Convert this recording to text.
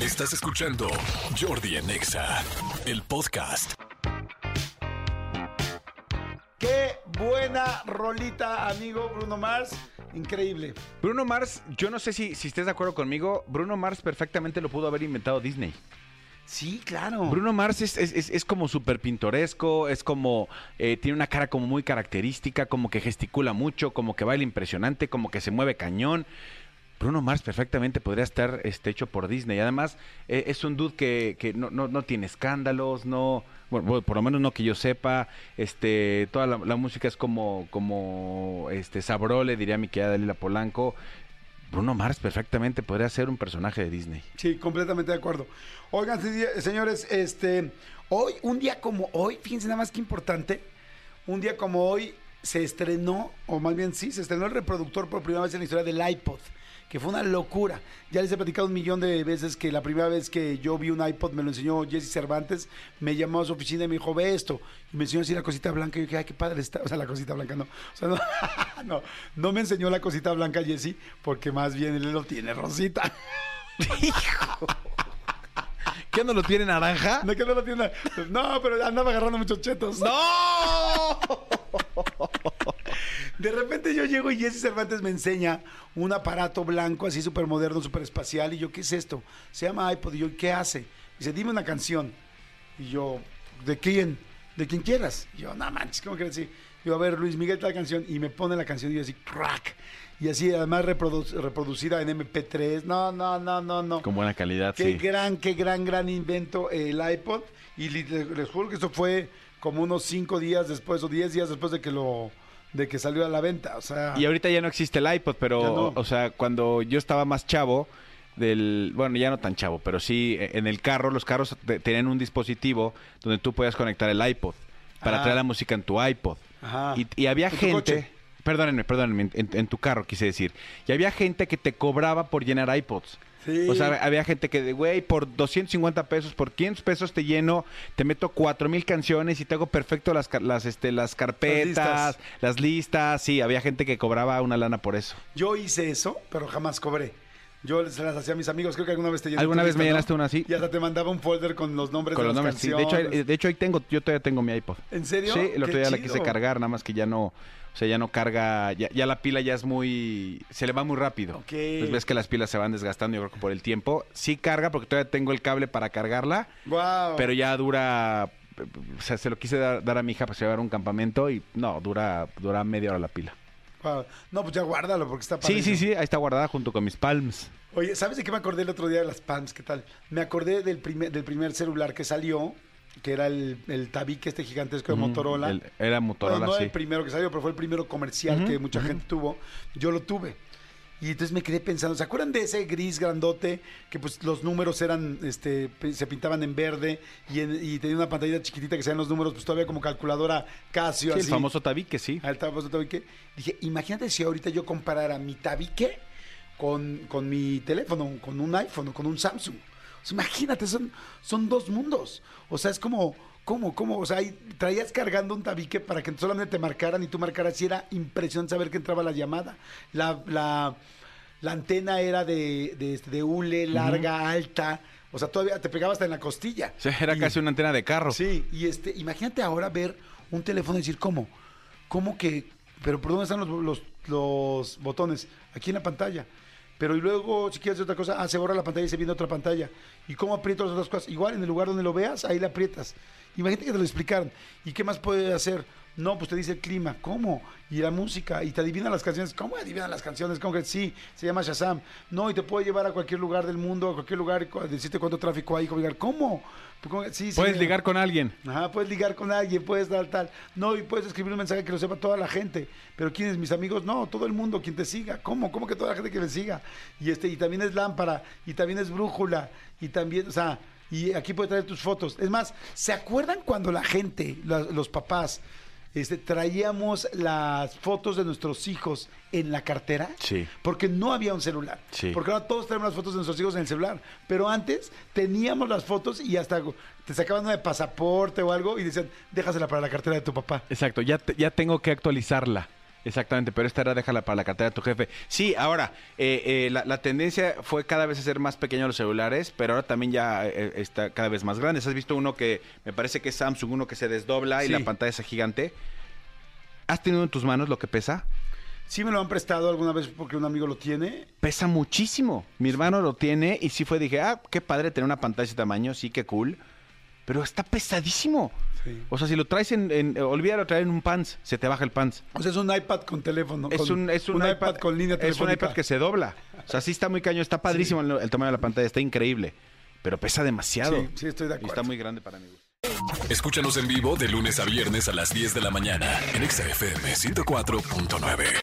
Estás escuchando Jordi en Exa, el podcast. Qué buena rolita, amigo Bruno Mars. Increíble. Bruno Mars, yo no sé si, si estés de acuerdo conmigo, Bruno Mars perfectamente lo pudo haber inventado Disney. Sí, claro. Bruno Mars es, es- es- es como súper pintoresco, es como, eh, tiene una cara como muy característica, como que gesticula mucho, como que baila impresionante, como que se mueve cañón. Bruno Mars perfectamente podría estar este, hecho por Disney. Además, eh, es un dude que, que no, no- no tiene escándalos, no, bueno, por lo menos no que yo sepa. Este, toda la, música es como, como este, sabrole, diría mi querida Dalila Polanco. Bruno Mars perfectamente podría ser un personaje de Disney. Sí, completamente de acuerdo. Oigan, se- señores, este, hoy, un día como hoy, fíjense nada más que importante, un día como hoy se estrenó, o más bien sí, se estrenó el reproductor por primera vez en la historia del iPod, que fue una locura. Ya les he platicado un millón de veces que la primera vez que yo vi un iPod me lo enseñó Jesse Cervantes, me llamó a su oficina y me dijo, ve esto, y me enseñó así la cosita blanca, y yo dije, ay, qué padre está, o sea, la cosita blanca no, o sea, no, no, no me enseñó la cosita blanca Jesse, porque más bien él lo tiene rosita. ¿Qué no lo tiene naranja? No, que no lo tiene. No, pero andaba agarrando muchos chetos. ¡No! De repente yo llego y Jesse Cervantes me enseña un aparato blanco así súper moderno, súper espacial. Y yo, ¿qué es esto? Se llama iPod. Y yo, ¿qué hace? dice, dime una canción. Y yo, ¿de quién? De quien quieras. Y yo, no manches, ¿cómo crees? Sí. Yo, a ver, Luis Miguel, tal canción. Y me pone la canción y yo así, crack. Y así, además, reprodu- reproducida en MP3. No, no, no, no, no. Con buena calidad, Qué sí. gran, qué gran, gran invento eh, el iPod. Y les, les juro que esto fue como unos 5 días después o 10 días después de que lo de que salió a la venta. O sea, Y ahorita ya no existe el iPod, pero, no. o sea, cuando yo estaba más chavo, del, bueno, ya no tan chavo, pero sí, eh, en el carro, los carros te- tenían un dispositivo donde tú podías conectar el iPod para Ah. traer la música en tu iPod. Ajá. Y, y había ¿En tu gente, perdónenme, perdónenme, en, en tu carro quise decir, y había gente que te cobraba por llenar iPods. Sí. O sea, había gente que, de, güey, por 250 pesos, por 500 pesos te lleno, te meto 4000 canciones y te hago perfecto las, las, este, las carpetas, las listas. listas. Sí, había gente que cobraba una lana por eso. yo hice eso, pero jamás cobré. Yo se las hacía a mis amigos, creo que alguna vez te llené ¿Alguna vez me llenaste una así? Y hasta te mandaba un folder con los nombres Con de los las nombres, sí. De hecho, de hecho, ahí tengo, yo todavía tengo mi iPod. ¿En serio? Sí, el otro día la quise cargar, nada más que ya no, o sea, ya no carga, ya, ya la pila ya es muy, se le va muy rápido. Ok. Pues ves que las pilas se van desgastando, yo creo que por el tiempo. Sí carga, porque todavía tengo el cable para cargarla, Guau. pero ya dura, o sea, se lo quise dar, dar a mi hija para llevar a un campamento y no, dura, dura media hora la pila. No, pues ya guárdalo porque está Sí, sí, sí, ahí está guardada junto con mis palms. Oye, ¿sabes de qué me acordé el otro día de las PAMs? ¿Qué tal? Me acordé del primer, del primer celular que salió, que era el, el tabique este gigantesco de Motorola. el- era Motorola, Bueno, no sí. el primero que salió, pero fue el primero comercial que mucha gente tuvo. Yo lo tuve. Y entonces me quedé pensando, ¿se acuerdan de ese gris grandote que pues los números eran, este, se pintaban en verde y, en- y tenía una pantallita chiquitita que sean los números, pues todavía como calculadora Casio, Sí, el así. famoso tabique, sí. Al famoso tabique. Dije, imagínate si ahorita yo comparara mi tabique con, con mi teléfono, con un iPhone o con un Samsung. Imagínate, son, son dos mundos. O sea, es como, ¿cómo, cómo? O sea, traías cargando un tabique para que solamente te marcaran y tú marcaras y era impresionante saber que entraba la llamada. La, la, la antena era de, de, este, de hule, larga, alta. O sea, todavía te pegaba hasta en la costilla. O sea, era Y- casi una antena de carro. Sí, y este, imagínate ahora ver un teléfono y decir, ¿cómo? ¿Cómo que? Pero ¿por dónde están los, los, los botones? Aquí en la pantalla. Pero y luego, si quieres hacer otra cosa, ah, se borra la pantalla y se viene otra pantalla. ¿Y cómo aprieto las otras cosas? Igual, en el lugar donde lo veas, ahí le aprietas. Imagínate que te lo explicaran. ¿Y qué más puede hacer? No, pues te dice el clima. ¿Cómo? Y la música. Y te adivina las canciones. ¿Cómo adivina las canciones? ¿Cómo que sí? Se llama Shazam. No, y te puede llevar a cualquier lugar del mundo, a cualquier lugar, decirte cuánto tráfico hay. ¿Cómo? Pues, ¿cómo? Sí, sí, Puedes mira. ligar con alguien. Ajá, puedes ligar con alguien, puedes dar tal. No, y puedes escribir un mensaje que lo sepa toda la gente. Pero ¿quiénes? Mis amigos, no, todo el mundo, quien te siga. ¿Cómo? ¿Cómo que toda la gente que me siga? Y este, y también es lámpara, y también es brújula, y también, o sea, y aquí puedes traer tus fotos. Es más, ¿se acuerdan cuando la gente, la- los papás, este, traíamos las fotos de nuestros hijos en la cartera? Sí. Porque no había un celular. Sí. Porque ahora todos tenemos las fotos de nuestros hijos en el celular. Pero antes teníamos las fotos y hasta te sacaban una de pasaporte o algo y decían, déjasela para la cartera de tu papá. Exacto, ya, te- ya tengo que actualizarla. Exactamente, pero esta era déjala para la cartera de tu jefe. Sí, ahora, eh, eh, la, la tendencia fue cada vez a ser más pequeños los celulares, pero ahora también ya eh, está cada vez más grandes. ¿Has visto uno que me parece que es Samsung, uno que se desdobla y la pantalla es gigante? ¿Has tenido en tus manos lo que pesa? Sí me lo han prestado alguna vez porque un amigo lo tiene. Pesa muchísimo. Mi hermano lo tiene y sí fue, dije, ah, qué padre tener una pantalla de ese tamaño, sí, qué cool. Pero está pesadísimo. Sí. O sea, si lo traes en, en olvídalo traer en un pants, se te baja el pants. O sea, es un iPad con teléfono. Es con- un, es un, iPad, con línea Es un telefónica. iPad que se dobla. O sea, sí está muy caño, está padrísimo el, el tamaño de la pantalla, está increíble. Pero pesa demasiado. Sí, sí, estoy de Y acuerdo. está muy grande para mí. Escúchanos en vivo de lunes a viernes a las 10 de la mañana en Exa FM 104.9.